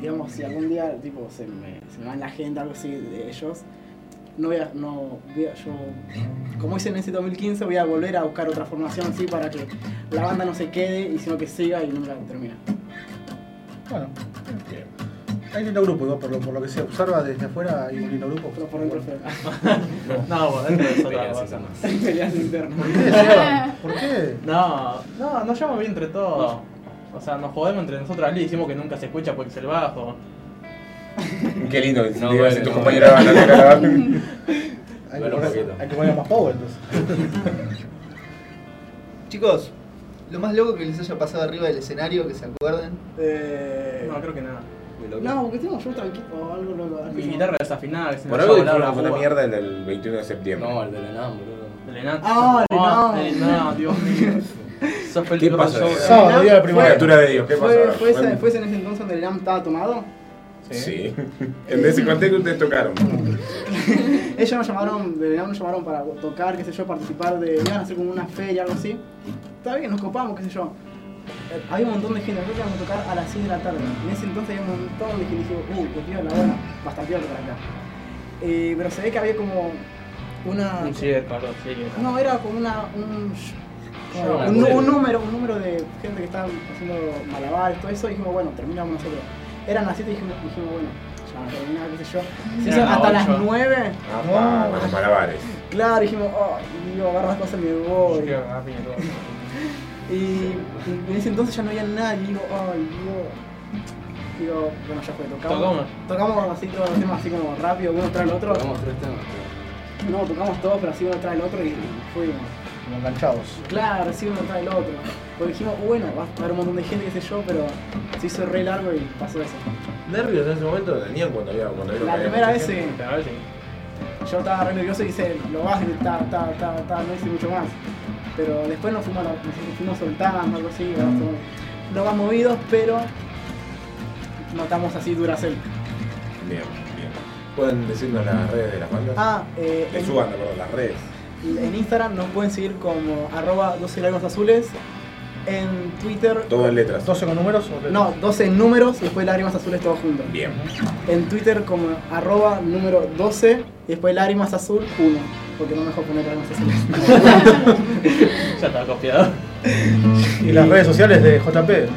digamos, si algún día tipo se me, se me va en la agenda algo así de ellos, no voy a, no voy a- yo, como hice en ese 2015, voy a volver a buscar otra formación así para que la banda no se quede y sino que siga y nunca termine. Bueno, hay lindo grupo, igual, por lo, por lo que se observa desde afuera, hay un lindo grupo. Pero por dentro. *laughs* No, por dentro es otra cosa. internas. *laughs* Peleas internas. ¿Por qué, Seba? ¿Por qué? No, no, nos llevamos bien entre todos. O sea, nos jodemos entre nosotros y decimos que nunca se escucha porque es el bajo. *laughs* Qué lindo que No duele, si tu no compañero de banda *laughs* te grabar. Hay que, Bueno, poner, poquito. hay que poner más power entonces. *laughs* Chicos, lo más loco que les haya pasado arriba del escenario, que se acuerden. Eh, No, creo que nada. No, porque tenemos yo tranquilo o algo loco. Mi guitarra desafinada, Por algo fue una mierda el del 21 de septiembre. No, el del enam, boludo. El enano. Ah, el el enano, Dios mío. *laughs* ¿Qué pasó? show. Sábado, día de Fue- primaria. Criatura de Dios, ¿qué pasó? Fue, fue, ese, Bueno. fue ese en ese entonces donde el Lam estaba tomado. Sí. En ese contexto ustedes tocaron. *laughs* Ellos nos llamaron, de Lam nos llamaron para tocar, qué sé yo, participar de. iban a hacer como una feria, algo así. Está bien, nos copamos, qué sé yo. Eh, Había un montón de gente, nosotros íbamos a tocar a las 6 de la tarde. En ese entonces había un montón de gente y dije, uh, qué tío, la buena, bastante tocar acá. Eh, pero se ve que había como una. Un algo así. No, era como una. Un, Un, número, un número de gente que estaba haciendo malabares, todo eso, y dijimos, bueno, terminamos nosotros. Eran las 7 y dijimos, dijimos, bueno, ya terminar, qué sé yo. Se hizo hasta las ocho. 9, Ah, los malabares. claro, dijimos, oh, y digo, agarro las cosas y me voy. Todo. Y, y en ese entonces ya no había nadie, y digo, ay, digo. Digo, bueno, ya fue, tocamos. Tocamos. Tocamos así todos los temas así como rápido, uno tras el otro. Tocamos tres temas. creo. No, tocamos todos, pero así uno tras el otro y fuimos. Como enganchados. Claro, sí, uno tras el otro. Porque dijimos, bueno, va a haber un montón de gente, qué sé yo, pero se hizo re largo y pasó eso. ¿Nervios en ese momento tenían cuando había cuando La primera vez sí. Yo estaba re nervioso y hice lo básico, ta, ta, ta, ta, no hice mucho más. Pero después nos fuimos, nos fuimos soltando, algo así, ¿verdad? no más movidos, pero notamos así Duracell. Bien, bien. ¿Pueden decirnos las redes de las bandas? Ah, eh, de en, su banda, perdón, las redes. En Instagram nos pueden seguir como arroba 12 lágrimas azules. En Twitter, Todo en letras. 12 con números o no, 12 en números y después lágrimas azules todos juntos. Bien. En Twitter como arroba número 12 y después lágrimas azul 1. Porque no me dejó poner lágrimas azules. *laughs* Ya estaba copiado. Y las redes sociales de JP.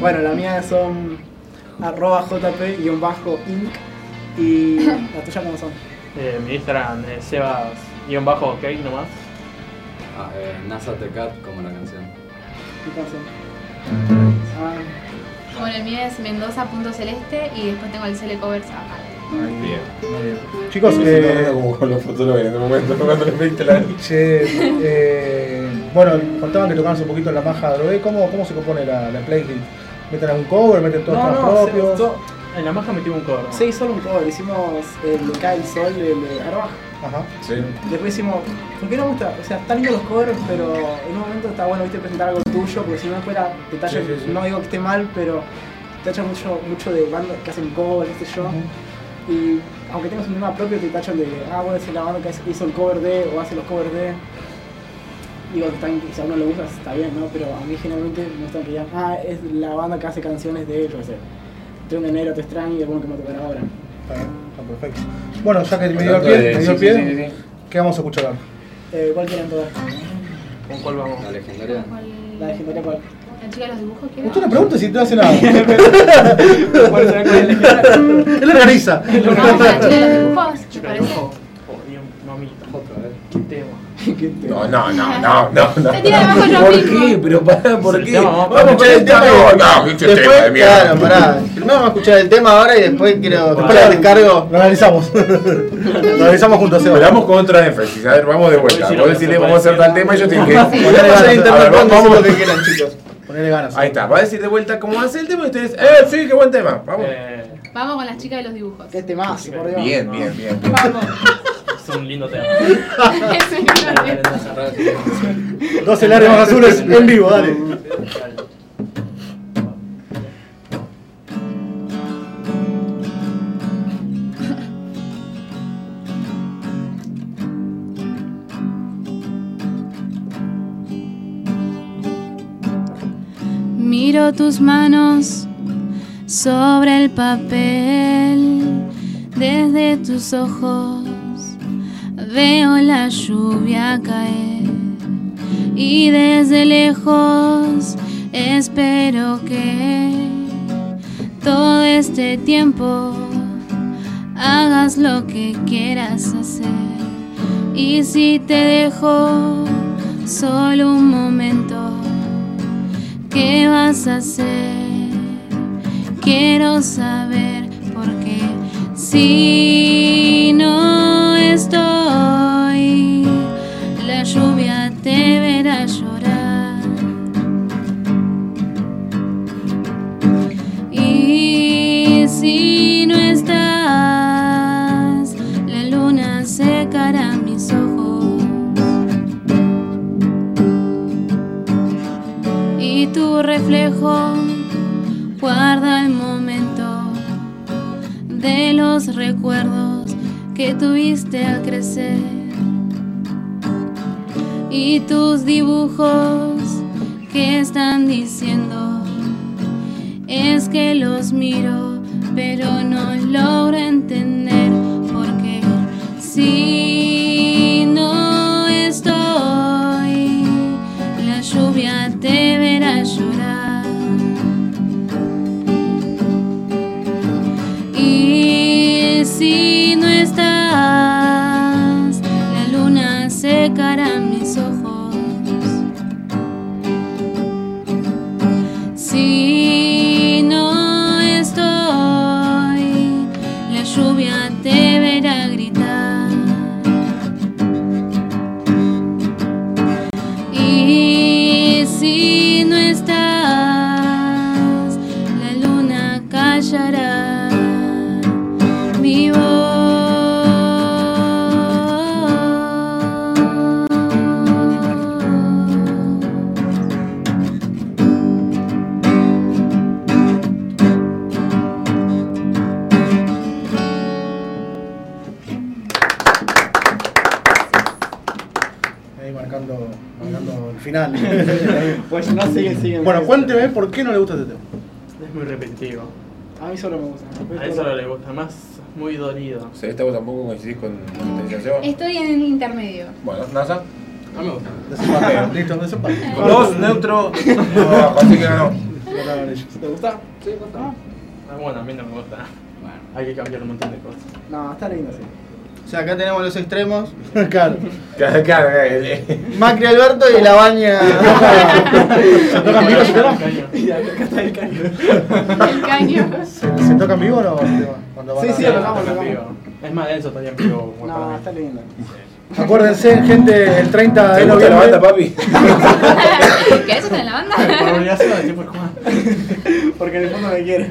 Bueno, la mía son arroba jp-inc y la tuya cómo son. Eh, mi Instagram es sebas-ok nomás. Ah, eh, NASA Tecat como la canción. ¿Qué son? Ah, Bueno, el mío es mendoza.celeste y después tengo el Cele Covers acá. Bien. Chicos, Sí, eh, no, como con los fotólogos en ese momento *laughs* cuando les pediste la che, eh, bueno, contaban que tocaban un poquito en la maja de Drogué. ¿Cómo, ¿Cómo se compone la, la playlist? ¿Meten algún cover? ¿Meten todos no, temas no, propios? se, to- En la maja metimos un cover. ¿no? sí, solo un cover. Hicimos el el Sol, el de Arbaja. Ajá. Sí. Después hicimos, ¿por qué no gusta? O sea, están lindos los covers, pero en un momento está bueno, viste, presentar algo tuyo, porque si no fuera, te tachan, Sí, sí, no digo que esté mal, pero te tachan mucho, mucho de bandas que hacen covers, qué sé yo. Y aunque tengas un tema propio, te tachan de, ah, bueno, es la banda que hizo el cover de, o hace los covers de. Digo, están- si a uno le gusta, está bien, ¿no? Pero a mí generalmente me gusta que digan, ah, es la banda que hace canciones de, qué sé, de un enero te extraño y alguno que me tocará ahora. Está bien, está perfecto. Bueno, ya que me dio el pie, de- me dio sí, el pie, sí, sí, sí. ¿qué vamos a escuchar ahora? Eh, ¿Cuál quieren tocar? ¿Con cuál vamos? La legendaria. La legendaria cuál. La chica de los dibujos, ¿quién Usted no pregunta si te hace nada. *laughs* ¿Cuál será cuál es la legendaria? Él organiza. Con la chica de los dibujos. Oh, Dios, mamita. Otra vez. Qué tema. *laughs* No, no, no, no, no, no. Yo ¿Por qué? Pero pará, ¿por qué? vamos a con el tema. No, no, este tema de Después, mierda. claro, pará. Primero vamos a escuchar el tema ahora y después quiero Después después lo- te cargo. Lo analizamos. *laughs* lo analizamos juntos, Seba. Vamos con otra énfasis. A ver, vamos de vuelta. Vos decirle, vamos a hacer tal tema y ellos tienen que. Ponele *laughs* Vamos lo que quieran, chicos. Ponele ganas. Ahí está, va a decir de vuelta cómo hace el tema y ustedes. ¡Eh, sí, qué buen tema! Vamos. Eh, Vamos con las chicas de los dibujos. ¿Qué temazo, por Dios? Bien, bien. bien. Vamos. Es un lindo tema. *laughs* Es un lindo tema. dale. 12 lágrimas azules en vivo. Dale. Miro tus manos sobre el papel, desde tus ojos veo la lluvia caer y desde lejos espero que todo este tiempo hagas lo que quieras hacer y si te dejo solo un momento ¿Qué vas a hacer? Quiero saber porque si no reflejo guarda el momento de los recuerdos que tuviste al crecer. Y tus dibujos que están diciendo es que los miro pero no logro entender porque si bueno, cuénteme por qué no le gusta este tema. Es muy repetitivo. A mí solo me gusta. A eso no le gusta, más muy dolido. O sea, esta vos tampoco coincidís con la sensación. Estoy en el intermedio. Bueno, NASA. Mí me gusta. Desempate. Listo, desempate. Dos, neutro. *laughs* No, así que ganó. ¿Te gusta? Sí, me gusta. Ah, bueno, a mí no me gusta. Bueno. Hay que cambiar un montón de cosas. No, está lindo, sí. O sea, acá tenemos los extremos. *laughs* claro. Claro, claro, el- Macri Alberto y la baña. *laughs* ¿Se toca en vivo? ¿Se toca? Caño. Y acá está el caño. El caño. ¿Se, se toca en vivo o no? Cuando van Sí, a- sí, lo tocamos, lo En tocamos. vivo. Es más denso todavía en vivo. como para No, mí. está lindo. Acuérdense, gente, el 30 ¿Te de gusta la banda, noviembre. papi? *laughs* ¿Querés estar en la Por banda? obligación, así por Juan. Porque en el fondo me quiere.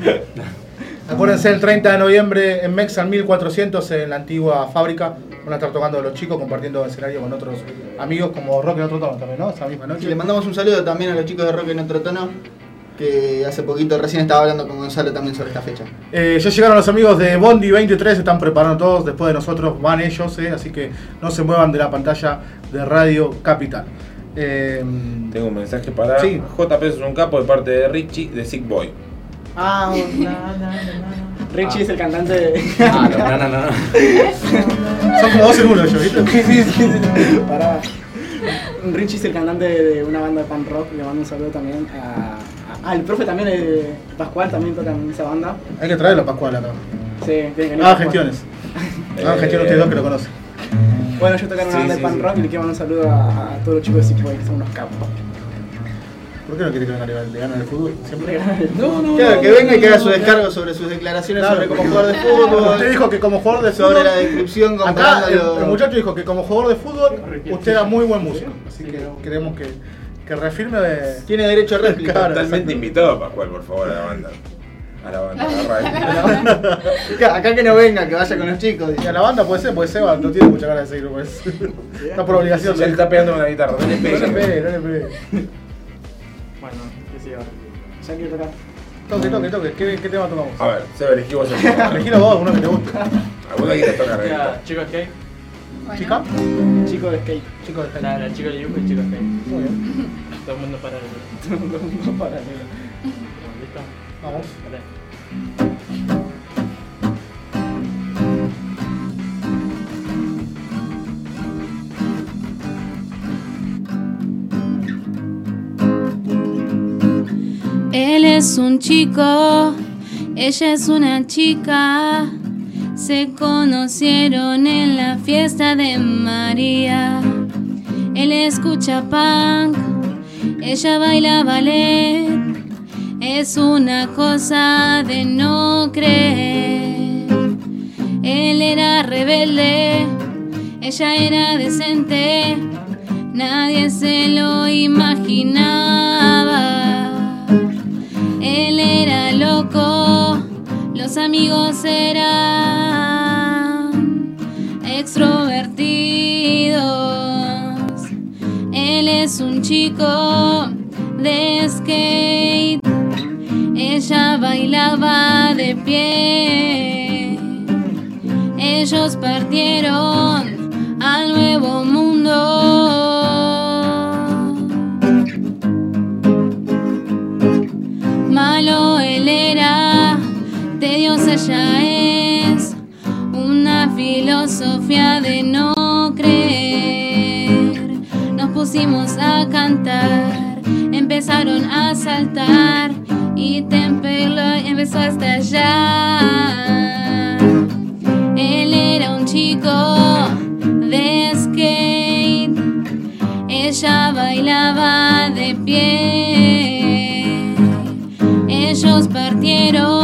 Acuérdense, el 30 de noviembre en Mexan 1400 en la antigua fábrica. Van a estar tocando los chicos, compartiendo escenario con otros amigos como Rock en otro tono también, ¿no? Esa misma Y noche. le mandamos un saludo también a los chicos de Rock en otro tono. Que hace poquito recién estaba hablando con Gonzalo también sobre esta fecha. Eh, ya llegaron los amigos de Bondi 23, se están preparando todos. Después de nosotros van ellos, eh, así que no se muevan de la pantalla de Radio Capital. Eh, Tengo un mensaje para Sí. JP es un capo de parte de Richie de Sick Boy. Ah, *laughs* Richie es el cantante de. Ah, no, no, no, no. son como dos en uno ellos, ¿viste? Pará. Richie es el cantante de una banda de punk rock. Le mando un saludo también a. Ah, el profe también, eh, Pascual, también toca en esa banda. Hay que traerlo a Pascual acá. Sí, tiene que venir Pascual. gestiones. Hagan gestiones ustedes dos que lo conocen. Bueno, yo toco en una Sí, banda sí, de punk sí. rock y le quiero mandar un saludo a, a todos los chicos de Sick Boy, que son unos capos. ¿Por qué no quiere que venga le ganan el fútbol? Siempre. No, no. Claro, que venga y que haga su descargo sobre sus declaraciones Claro, sobre cómo jugar de Usted fútbol. dijo que como jugador de fútbol. Sobre la descripción Acá el, comparándolo. el muchacho dijo que como jugador de fútbol usted era muy buen músico. Así que queremos que, que reafirme de. Tiene derecho a réplica. Totalmente exacto. invitado, Pascual, por favor, a la banda. A la banda, a la radio. *laughs* Acá, acá que no venga, que vaya con los chicos. Y a la banda puede ser, porque Seba no tiene mucha ganas de seguir, pues. Está por obligación. Ya le está pegando con la guitarra, no le No le pegue. pegue, no le pegue. Que. Ya quiero tocar. Toque, toque, toque. ¿Qué, qué tema tocamos? A ver, Seba, elegí vos el tema. *laughs* Elegilo vos, uno que te guste. ¿Alguna quieres tocar, Ya, Reguita? chicos skate. ¿Chica? Chico de skate. Chicos de La, la chica de dibujo y chico skate. Muy bien. Todo el mundo para *laughs* el. No paralelo. ¿Listo? Vamos. Vale. Él es un chico, ella es una chica. Se conocieron en la fiesta de María. Él escucha punk, ella baila ballet. Es una cosa de no creer. Él era rebelde, ella era decente. Nadie se lo imaginaba. Él era loco, los amigos eran extrovertidos. Él es un chico de skate bailaba de pie. Ellos partieron al nuevo mundo. Es, una filosofía de no creer. Nos pusimos a cantar, empezaron a saltar y Tempelo empezó a estallar. Él era un chico de skate, ella bailaba de pie. Ellos partieron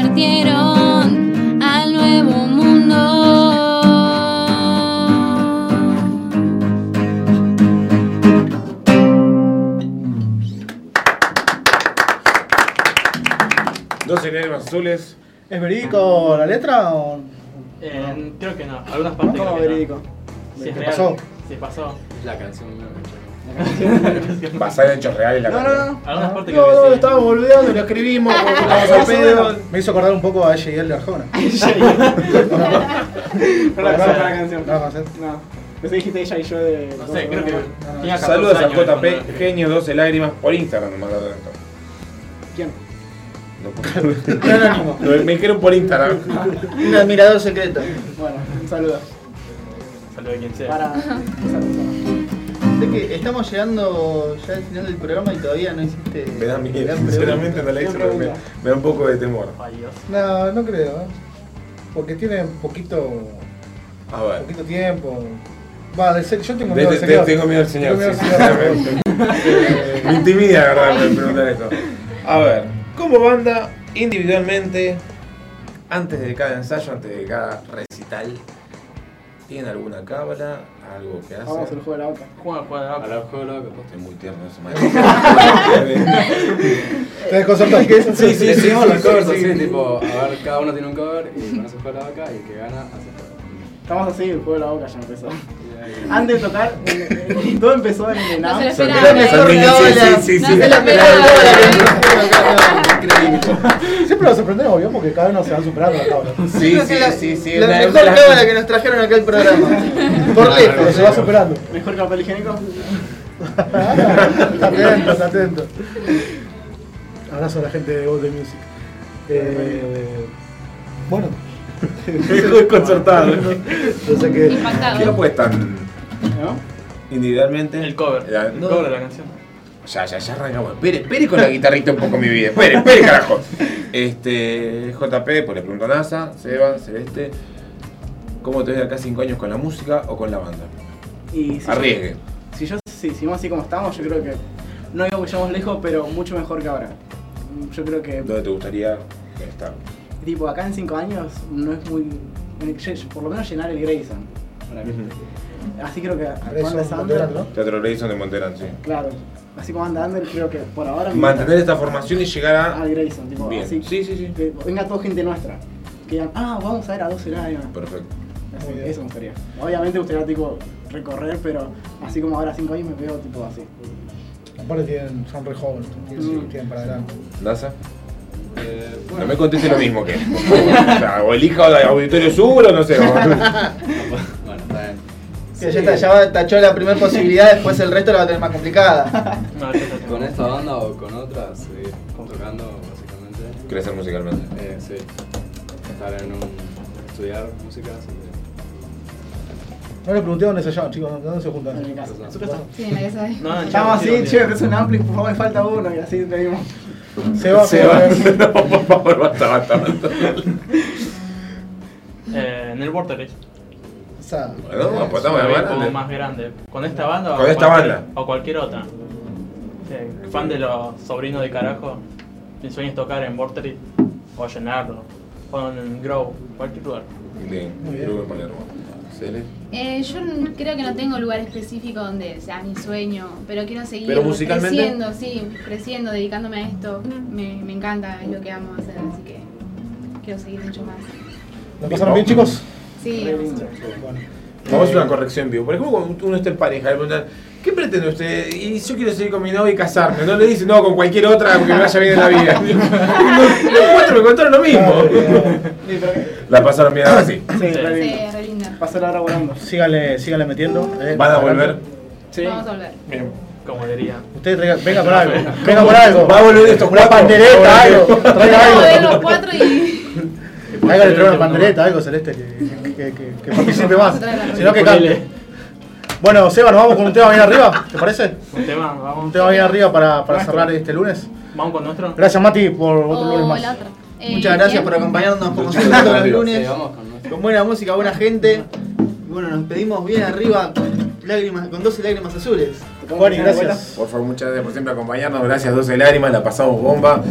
partieron al nuevo mundo. Dos lágrimas azules. ¿Es verídico la letra o.? Eh, creo que no, algunas partes ¿Cómo creo que no. verídico? Es ¿Qué real, pasó? Si pasó. La canción no *laughs* Basada en hechos reales la No, no, canción. no. Algunas partes No, no, que sí. estábamos olvidando, lo escribimos, *laughs* estábamos al pedo. Me hizo acordar un poco a él de Arjona. No la conozco la canción. Nada más, ¿eh? No. Pensé que dijiste ella y yo de. No sé, creo que tenía 14 Saludos a años cuando lo JP, escribí. genio 12 lágrimas por Instagram, nomás lo tanto. ¿Quién? No, Un *laughs* anónimo. Lo- me dijeron por Instagram. Un admirador secreto. Bueno, un saludo. Saludos a quien sea. Para esa persona. Sé que estamos llegando ya al final del programa y todavía no hiciste. Me da miedo, sinceramente no la hice porque me, me da un poco de temor. Ay, Dios. No, no creo, ¿eh? Porque tiene poquito, A ver. poquito tiempo. Va, de ser, yo tengo Te- miedo del señor. tengo miedo del señor, Tengo miedo sí, del señor. sinceramente. Me intimida, la verdad, me preguntar esto. A ver, como banda, individualmente, antes de cada ensayo, antes de cada recital, ¿tienen alguna cábala? ¿Algo que Vamos al juego de la boca. Juega, juega, A la juego loco. Estoy muy tierno ese Te desconcertás. Sí, sí, Decimos sí, los sí, covers sí. así, tipo, a ver, cada uno tiene un cover y con eso juega la vaca y el que gana hace cover. Estamos así, el juego de la boca ya empezó. *laughs* Antes de tocar, eh, todo empezó en el No se lo NAM. esperaba. Son- ¿eh? son- sí, sí, sí, No sí. se lo esperaba. Siempre nos sorprendemos, ¿vio? Porque cada vez nos se van superando la cabra. Sí, sí, sí, sí. La mejor cábala que nos trajeron acá al programa. *laughs* Por lejos. se va superando. Mejor que papel higiénico. atentos, *laughs* atentos. Abrazo a la gente de the Music. Eh, bueno. Desconcertado. No sé qué. ¿Qué apuestan ¿No? individualmente? El cover. La- El cover de la canción. Ya, ya, ya arrancamos. Espere, espere con la guitarrita un poco mi vida. Espere, espere, carajo. Este, JP, pues le pregunto a NASA, Seba, Celeste. ¿Cómo te ves de acá 5 años con la música o con la banda? Y si Arriesgue. Yo, si yo si seguimos así como estamos, yo creo que no digo que lejos, pero mucho mejor que ahora. Yo creo que ¿Dónde te gustaría estar? Tipo acá en 5 años no es muy por lo menos llenar el Grayson. para mí. Así creo que Grayson. Teatro Grayson de Monterán, sí. claro, así como anda Ander, creo que por ahora me Mantener esta formación y llegar a. al Grayson, tipo, Bien. así, Sí, sí, sí. que venga toda gente nuestra. Que digan, ah, vamos a ver a 12 lágrimas. Perfecto. Así, eso me gustaría. Obviamente me gustaría tipo recorrer, pero así como ahora 5 años me veo tipo así. Aparte tienen, son re jóvenes, tienen, Mm. tienen para adelante. NASA. Eh, No me conteste lo mismo que. o, sea, o elija Auditorio Sur o no sé. o- *laughs* bueno, está bien. Sí, ya, está, ya tachó la primera posibilidad, después el resto la va a tener más complicada. Te- *laughs* ¿Con esta banda o con otras? Seguir tocando, básicamente. Crecer musicalmente. Eh, sí. Estar en un. estudiar música, así que. No le pregunté dónde se llaman, chicos, ¿dónde se juntan? En mi casa. Sí, en la casa de. No, en Estamos Chile, así, sí, che, me parece un ampli, por favor me falta uno y así venimos. Se va, Se va. *laughs* No, por favor, basta, basta, basta. Eh, en el Vorterix. O sea, Bueno, pues estamos Como de como más grande. ¿Con esta banda o Con esta cualquier- banda. O cualquier otra. Sí, fan de los sobrinos de carajo. Mi sueño es tocar en Vorterix o llenarlo. O en Grow, cualquier lugar. Bien, Muy bien. Cele. Eh, yo creo que no tengo lugar específico donde sea mi sueño, pero quiero seguir Pero musicalmente- creciendo, sí, creciendo, dedicándome a esto. Me, me encanta, es lo que amo hacer, así que quiero seguir mucho más. ¿lo pasaron bien, chicos? Sí. Vamos a hacer una corrección vivo. Por ejemplo, cuando uno está en pareja, le preguntan, ¿qué pretende usted? Y yo quiero seguir con mi novia y casarme. No le dice, no, con cualquier otra porque me vaya bien en la vida. *laughs* Los cuatro me contaron lo mismo. La pasaron bien así. sí, Sí, lindo. re linda. Pasó la hora volando. Síganle, síganle metiendo. eh, ¿Van a volver? Sí. Vamos a volver. Bien. Como diría. Usted traiga, venga por *laughs* algo, venga por algo. Va a volver estos Una pandereta, algo. Traiga a algo. los cuatro y. *laughs* Traiga le traiga una pandereta, algo celeste que, que, que, que *laughs* participe más. Si no, que cante. Bueno, Seba, nos vamos con un tema bien arriba, ¿te parece? Un tema, Un vamos. tema bien arriba para, para cerrar este lunes. Vamos con nuestro. Gracias, Mati, por otro lunes más. Eh, Muchas gracias ¿quién? por acompañarnos como siempre todos los lunes. Sí, vamos con buena música, buena gente. Y bueno, nos pedimos bien arriba con lágrimas, con 12 lágrimas azules. Juani, gracias. Por favor, muchas gracias por siempre acompañarnos. Gracias, 12 lágrimas, la pasamos bomba.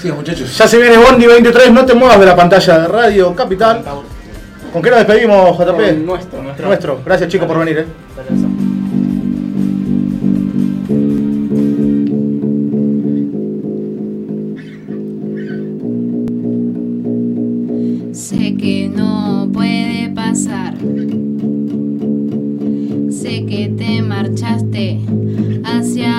Sí, muchachos. Ya se viene Bondi 23, no te muevas de la pantalla de Radio Capital. ¿Con qué nos despedimos, JP? nuestro. Nuestro. Nuestro. Gracias, chicos, por venir. eh. Sé que te marchaste hacia